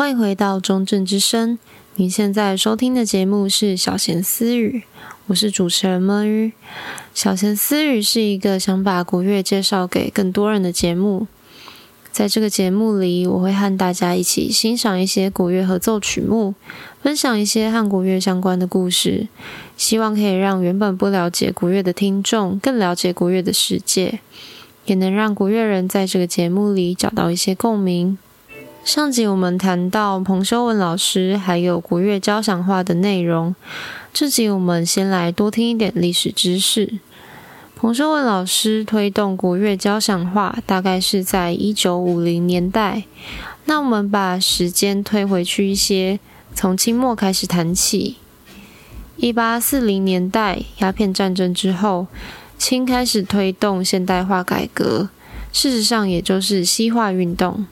欢迎回到中正之声。您现在收听的节目是小闲私语，我是主持人闷鱼。小闲私语是一个想把国乐介绍给更多人的节目。在这个节目里，我会和大家一起欣赏一些国乐合奏曲目，分享一些和国乐相关的故事，希望可以让原本不了解国乐的听众更了解国乐的世界，也能让国乐人在这个节目里找到一些共鸣。上集我们谈到彭修文老师还有国乐交响化的内容，这集我们先来多听一点历史知识。彭修文老师推动国乐交响化，大概是在一九五零年代。那我们把时间推回去一些，从清末开始谈起。一八四零年代鸦片战争之后，清开始推动现代化改革，事实上也就是西化运动。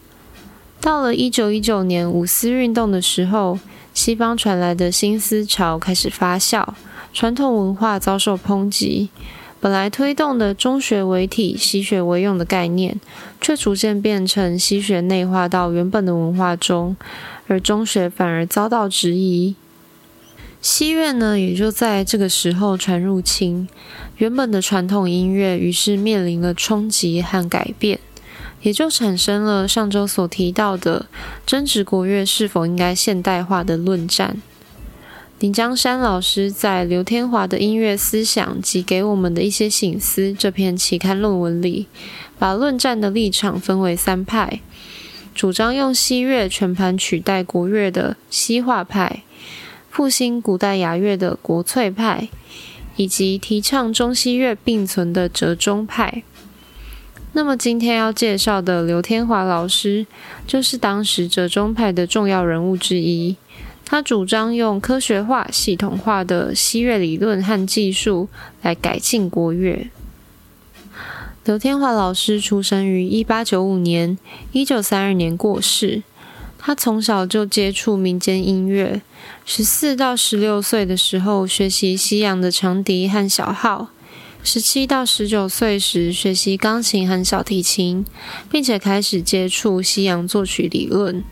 到了一九一九年五四运动的时候，西方传来的新思潮开始发酵，传统文化遭受抨击。本来推动的中学为体、西学为用的概念，却逐渐变成西学内化到原本的文化中，而中学反而遭到质疑。西乐呢，也就在这个时候传入清，原本的传统音乐于是面临了冲击和改变。也就产生了上周所提到的争执国乐是否应该现代化的论战。林江山老师在刘天华的音乐思想及给我们的一些醒思这篇期刊论文里，把论战的立场分为三派：主张用西乐全盘取代国乐的西化派，复兴古代雅乐的国粹派，以及提倡中西乐并存的折中派。那么今天要介绍的刘天华老师，就是当时折中派的重要人物之一。他主张用科学化、系统化的西乐理论和技术来改进国乐。刘天华老师出生于一八九五年，一九三二年过世。他从小就接触民间音乐，十四到十六岁的时候学习西洋的长笛和小号。十七到十九岁时，学习钢琴和小提琴，并且开始接触西洋作曲理论。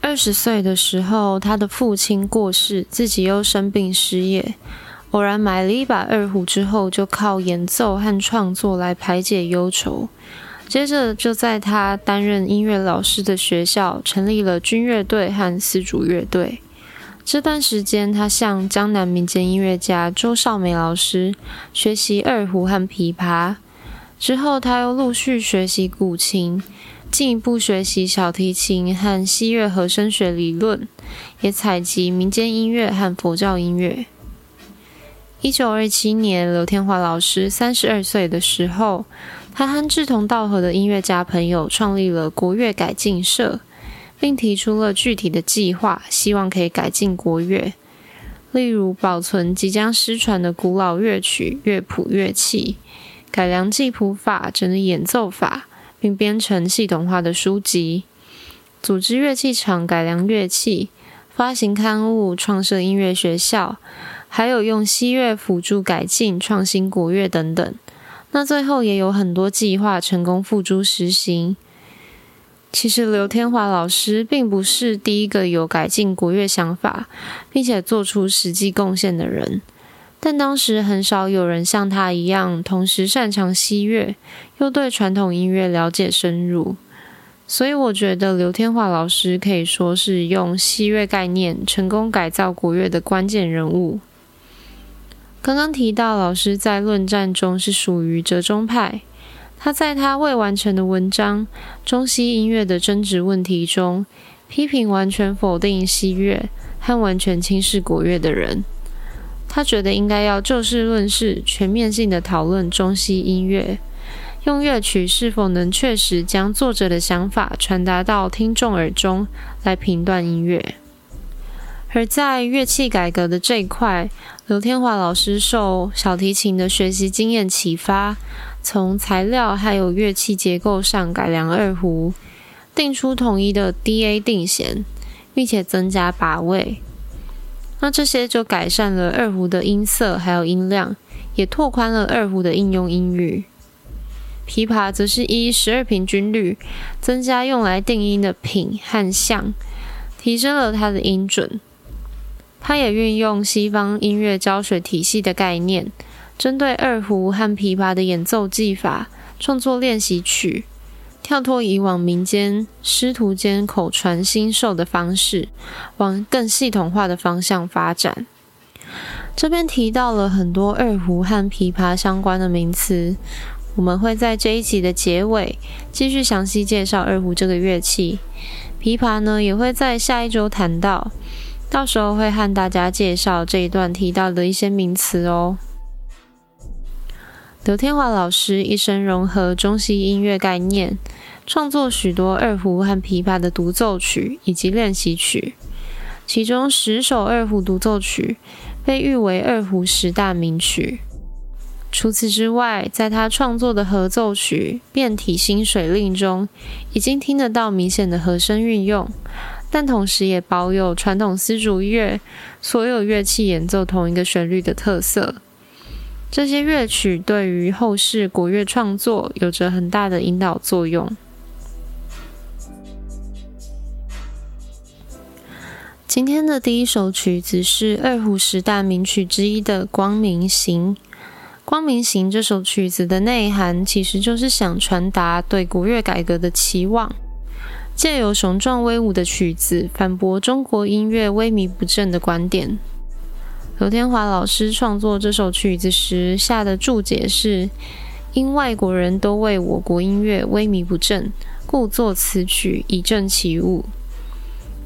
二十岁的时候，他的父亲过世，自己又生病失业，偶然买了一把二胡之后，就靠演奏和创作来排解忧愁。接着，就在他担任音乐老师的学校，成立了军乐队和丝竹乐队。这段时间，他向江南民间音乐家周少梅老师学习二胡和琵琶。之后，他又陆续学习古琴，进一步学习小提琴和西乐和声学理论，也采集民间音乐和佛教音乐。一九二七年，刘天华老师三十二岁的时候，他和志同道合的音乐家朋友创立了国乐改进社。并提出了具体的计划，希望可以改进国乐，例如保存即将失传的古老乐曲、乐谱、乐器，改良记谱法、整理演奏法，并编成系统化的书籍，组织乐器厂改良乐器，发行刊物，创设音乐学校，还有用西乐辅助改进创新国乐等等。那最后也有很多计划成功付诸实行。其实刘天华老师并不是第一个有改进国乐想法，并且做出实际贡献的人，但当时很少有人像他一样，同时擅长西乐，又对传统音乐了解深入。所以我觉得刘天华老师可以说是用西乐概念成功改造国乐的关键人物。刚刚提到，老师在论战中是属于折中派。他在他未完成的文章《中西音乐的争执问题》中，批评完全否定西乐和完全轻视国乐的人。他觉得应该要就事论事，全面性的讨论中西音乐，用乐曲是否能确实将作者的想法传达到听众耳中来评断音乐。而在乐器改革的这一块，刘天华老师受小提琴的学习经验启发。从材料还有乐器结构上改良二胡，定出统一的 D-A 定弦，并且增加把位。那这些就改善了二胡的音色还有音量，也拓宽了二胡的应用音域。琵琶则是依十二平均律增加用来定音的品和相，提升了它的音准。它也运用西方音乐教学体系的概念，针对二胡和琵琶的演奏技法，创作练习曲，跳脱以往民间师徒间口传心授的方式，往更系统化的方向发展。这边提到了很多二胡和琵琶相关的名词，我们会在这一集的结尾继续详细介绍二胡这个乐器，琵琶呢也会在下一周谈到。到时候会和大家介绍这一段提到的一些名词哦。刘天华老师一生融合中西音乐概念，创作许多二胡和琵琶的独奏曲以及练习曲，其中十首二胡独奏曲被誉为二胡十大名曲。除此之外，在他创作的合奏曲《变体新水令》中，已经听得到明显的和声运用。但同时也保有传统丝竹乐所有乐器演奏同一个旋律的特色。这些乐曲对于后世国乐创作有着很大的引导作用。今天的第一首曲子是二胡十大名曲之一的《光明行》。《光明行》这首曲子的内涵其实就是想传达对国乐改革的期望。借由雄壮威武的曲子，反驳中国音乐萎靡不振的观点。刘天华老师创作这首曲子时下的注解是：因外国人都为我国音乐萎靡不振，故作此曲以振其物。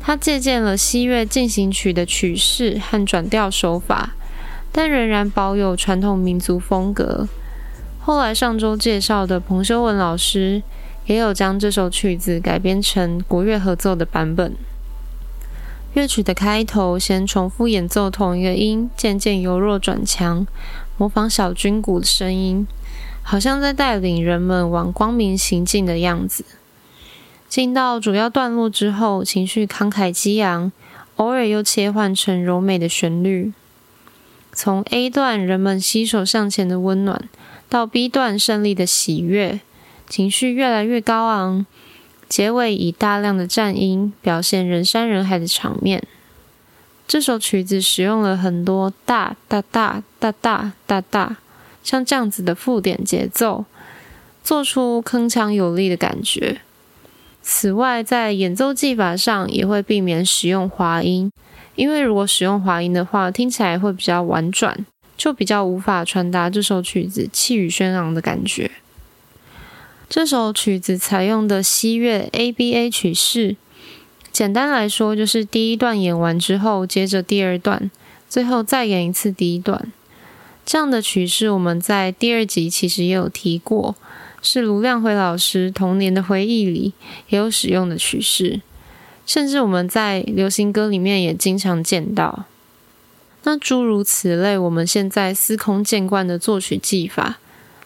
他借鉴了西乐进行曲的曲式和转调手法，但仍然保有传统民族风格。后来上周介绍的彭修文老师。也有将这首曲子改编成国乐合奏的版本。乐曲的开头先重复演奏同一个音，渐渐由弱转强，模仿小军鼓的声音，好像在带领人们往光明行进的样子。进到主要段落之后，情绪慷慨激昂，偶尔又切换成柔美的旋律。从 A 段人们携手向前的温暖，到 B 段胜利的喜悦。情绪越来越高昂，结尾以大量的颤音表现人山人海的场面。这首曲子使用了很多大大大大大大大，像这样子的附点节奏，做出铿锵有力的感觉。此外，在演奏技法上也会避免使用滑音，因为如果使用滑音的话，听起来会比较婉转，就比较无法传达这首曲子气宇轩昂的感觉。这首曲子采用的西乐 ABA 曲式，简单来说就是第一段演完之后，接着第二段，最后再演一次第一段。这样的曲式我们在第二集其实也有提过，是卢亮辉老师童年的回忆里也有使用的曲式，甚至我们在流行歌里面也经常见到。那诸如此类，我们现在司空见惯的作曲技法。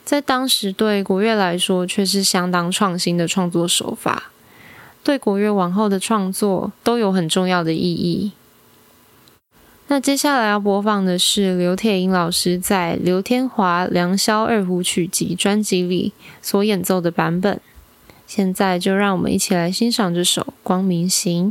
在当时，对国乐来说却是相当创新的创作手法，对国乐往后的创作都有很重要的意义。那接下来要播放的是刘铁英老师在《刘天华良宵二胡曲集》专辑里所演奏的版本。现在就让我们一起来欣赏这首《光明行》。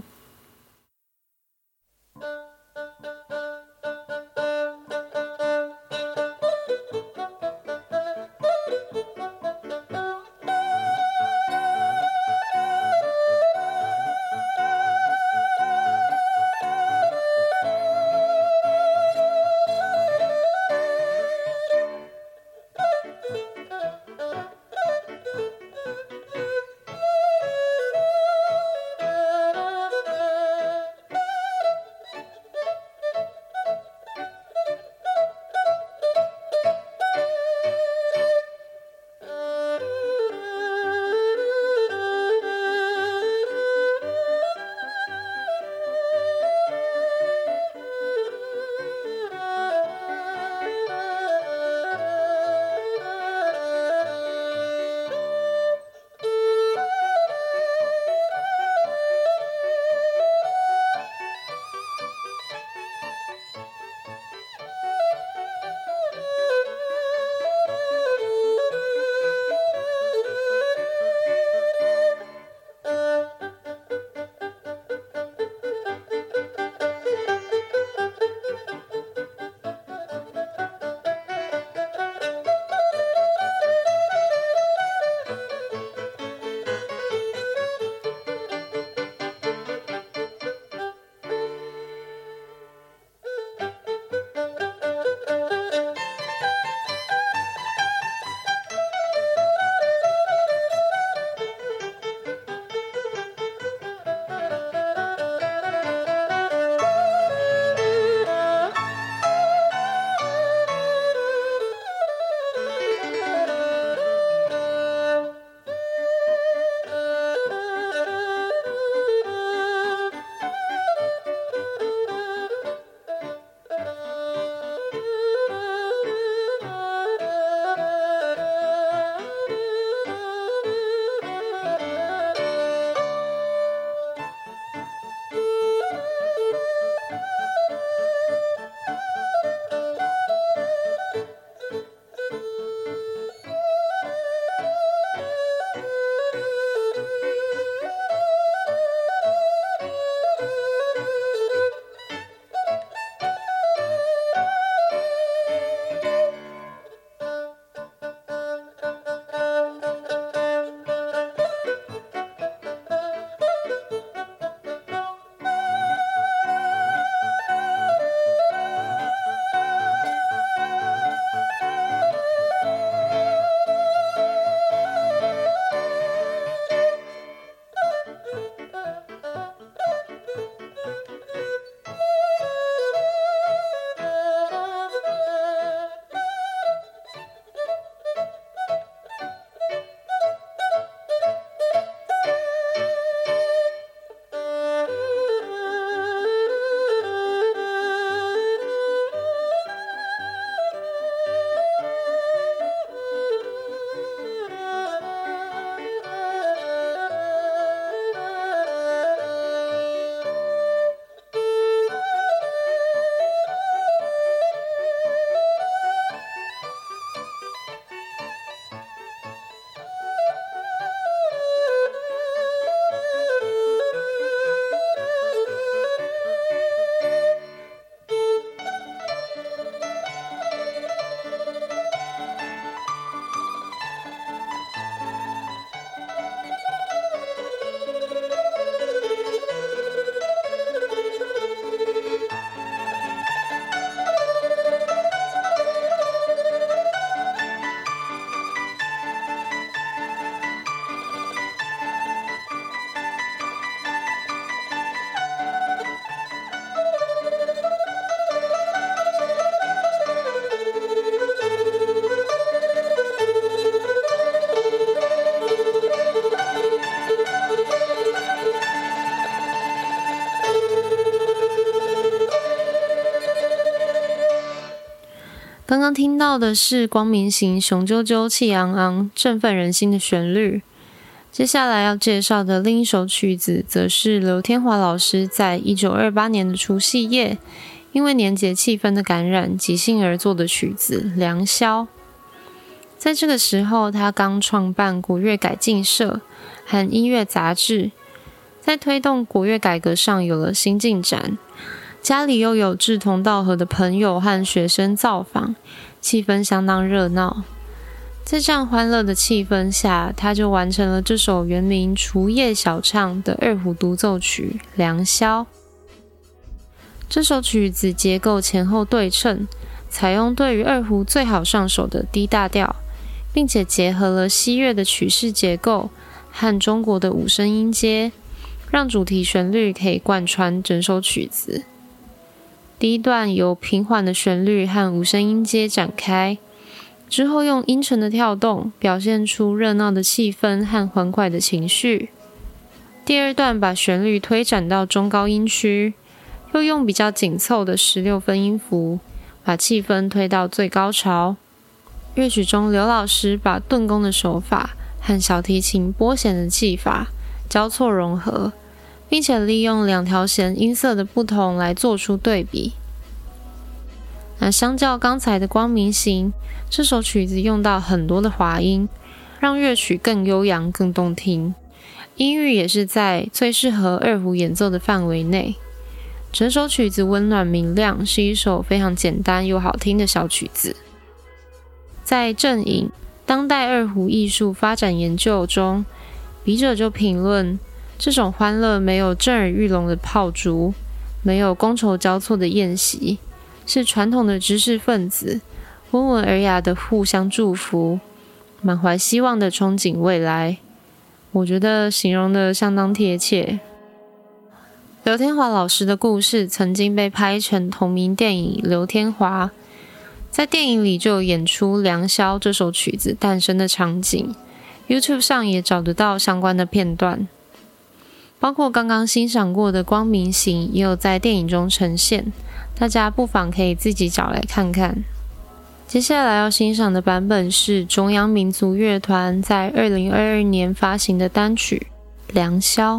刚刚听到的是光明行雄赳赳气昂昂、振奋人心的旋律。接下来要介绍的另一首曲子，则是刘天华老师在一九二八年的除夕夜，因为年节气氛的感染，即兴而作的曲子《良宵》。在这个时候，他刚创办国乐改进社和音乐杂志，在推动国乐改革上有了新进展。家里又有志同道合的朋友和学生造访，气氛相当热闹。在这样欢乐的气氛下，他就完成了这首原名《除夜小唱》的二胡独奏曲《良宵》。这首曲子结构前后对称，采用对于二胡最好上手的 D 大调，并且结合了西乐的曲式结构和中国的五声音阶，让主题旋律可以贯穿整首曲子。第一段由平缓的旋律和五声音阶展开。之后用阴沉的跳动表现出热闹的气氛和欢快的情绪。第二段把旋律推展到中高音区，又用比较紧凑的十六分音符把气氛推到最高潮。乐曲中，刘老师把顿弓的手法和小提琴拨弦的技法交错融合，并且利用两条弦音色的不同来做出对比。那相较刚才的光明行，这首曲子用到很多的滑音，让乐曲更悠扬、更动听。音域也是在最适合二胡演奏的范围内。整首曲子温暖明亮，是一首非常简单又好听的小曲子。在正影当代二胡艺术发展研究中，笔者就评论这种欢乐没有震耳欲聋的炮竹，没有觥筹交错的宴席。是传统的知识分子，温文尔雅的互相祝福，满怀希望的憧憬未来。我觉得形容的相当贴切。刘天华老师的故事曾经被拍成同名电影《刘天华》，在电影里就演出《良宵》这首曲子诞生的场景。YouTube 上也找得到相关的片段，包括刚刚欣赏过的《光明行》，也有在电影中呈现。大家不妨可以自己找来看看。接下来要欣赏的版本是中央民族乐团在二零二二年发行的单曲《良宵》。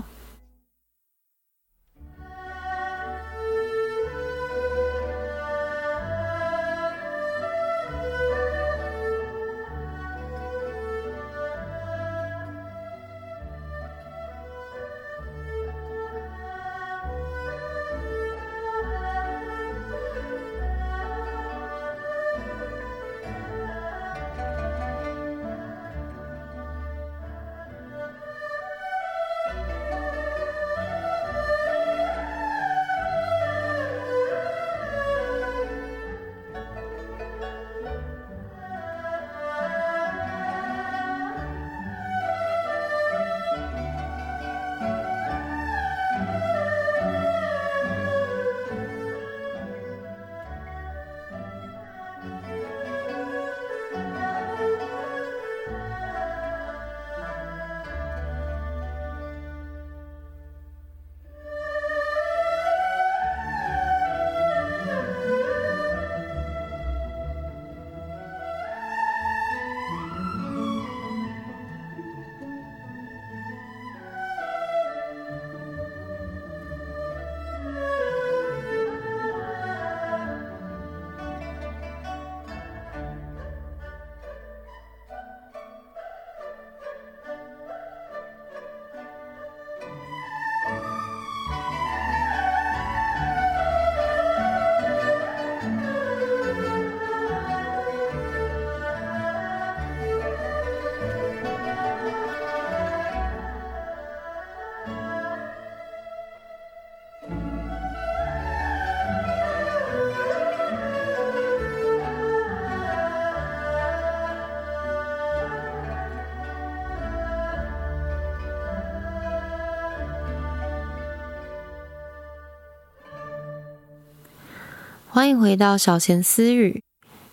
欢迎回到小弦私语。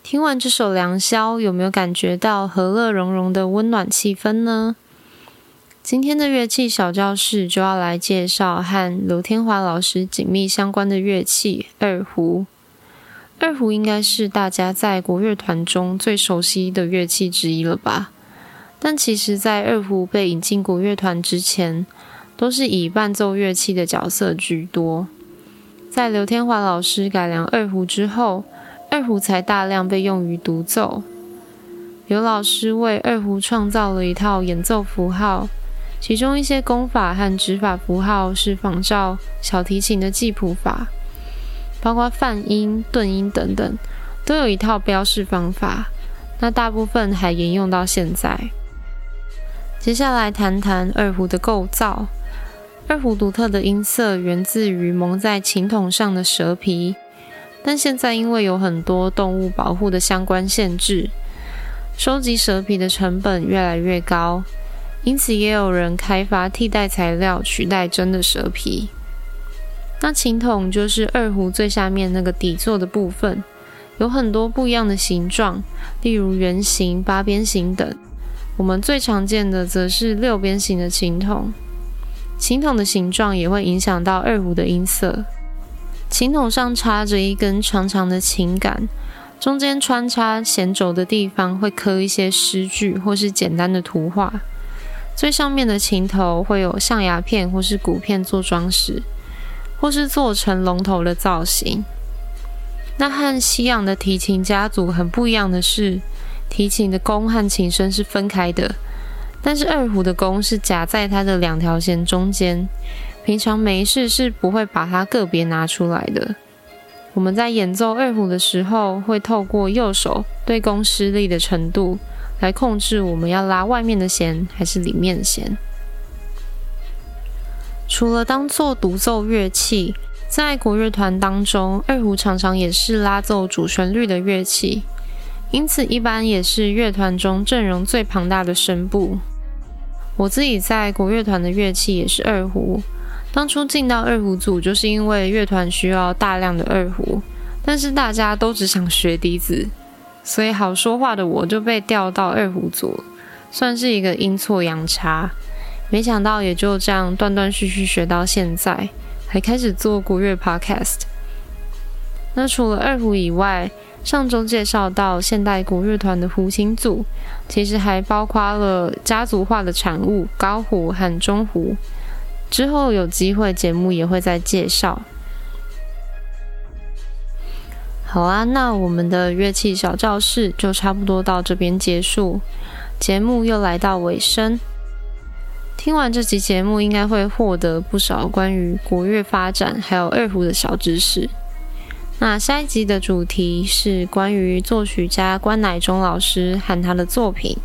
听完这首《良宵》，有没有感觉到和乐融融的温暖气氛呢？今天的乐器小教室就要来介绍和刘天华老师紧密相关的乐器——二胡。二胡应该是大家在国乐团中最熟悉的乐器之一了吧？但其实，在二胡被引进国乐团之前，都是以伴奏乐器的角色居多。在刘天华老师改良二胡之后，二胡才大量被用于独奏。刘老师为二胡创造了一套演奏符号，其中一些功法和指法符号是仿照小提琴的记谱法，包括泛音、顿音等等，都有一套标示方法。那大部分还沿用到现在。接下来谈谈二胡的构造。二胡独特的音色源自于蒙在琴筒上的蛇皮，但现在因为有很多动物保护的相关限制，收集蛇皮的成本越来越高，因此也有人开发替代材料取代真的蛇皮。那琴筒就是二胡最下面那个底座的部分，有很多不一样的形状，例如圆形、八边形等。我们最常见的则是六边形的琴筒，琴筒的形状也会影响到二胡的音色。琴筒上插着一根长长的琴杆，中间穿插弦轴的地方会刻一些诗句或是简单的图画。最上面的琴头会有象牙片或是骨片做装饰，或是做成龙头的造型。那和西洋的提琴家族很不一样的是，提琴的弓和琴身是分开的，但是二胡的弓是夹在它的两条弦中间。平常没事是不会把它个别拿出来的。我们在演奏二胡的时候，会透过右手对弓施力的程度来控制我们要拉外面的弦还是里面的弦。除了当做独奏乐器，在国乐团当中，二胡常常也是拉奏主旋律的乐器。因此，一般也是乐团中阵容最庞大的声部。我自己在国乐团的乐器也是二胡。当初进到二胡组，就是因为乐团需要大量的二胡，但是大家都只想学笛子，所以好说话的我就被调到二胡组，算是一个阴错阳差。没想到也就这样断断续续学到现在，还开始做国乐 Podcast。那除了二胡以外，上周介绍到现代国乐团的胡琴组，其实还包括了家族化的产物高胡和中胡。之后有机会节目也会再介绍。好啊，那我们的乐器小教室就差不多到这边结束，节目又来到尾声。听完这集节目，应该会获得不少关于国乐发展还有二胡的小知识。那下一集的主题是关于作曲家关乃忠老师和他的作品。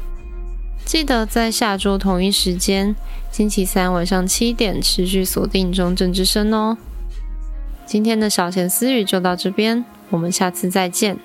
记得在下周同一时间，星期三晚上七点持续锁定中正之声哦。今天的小闲私语就到这边，我们下次再见。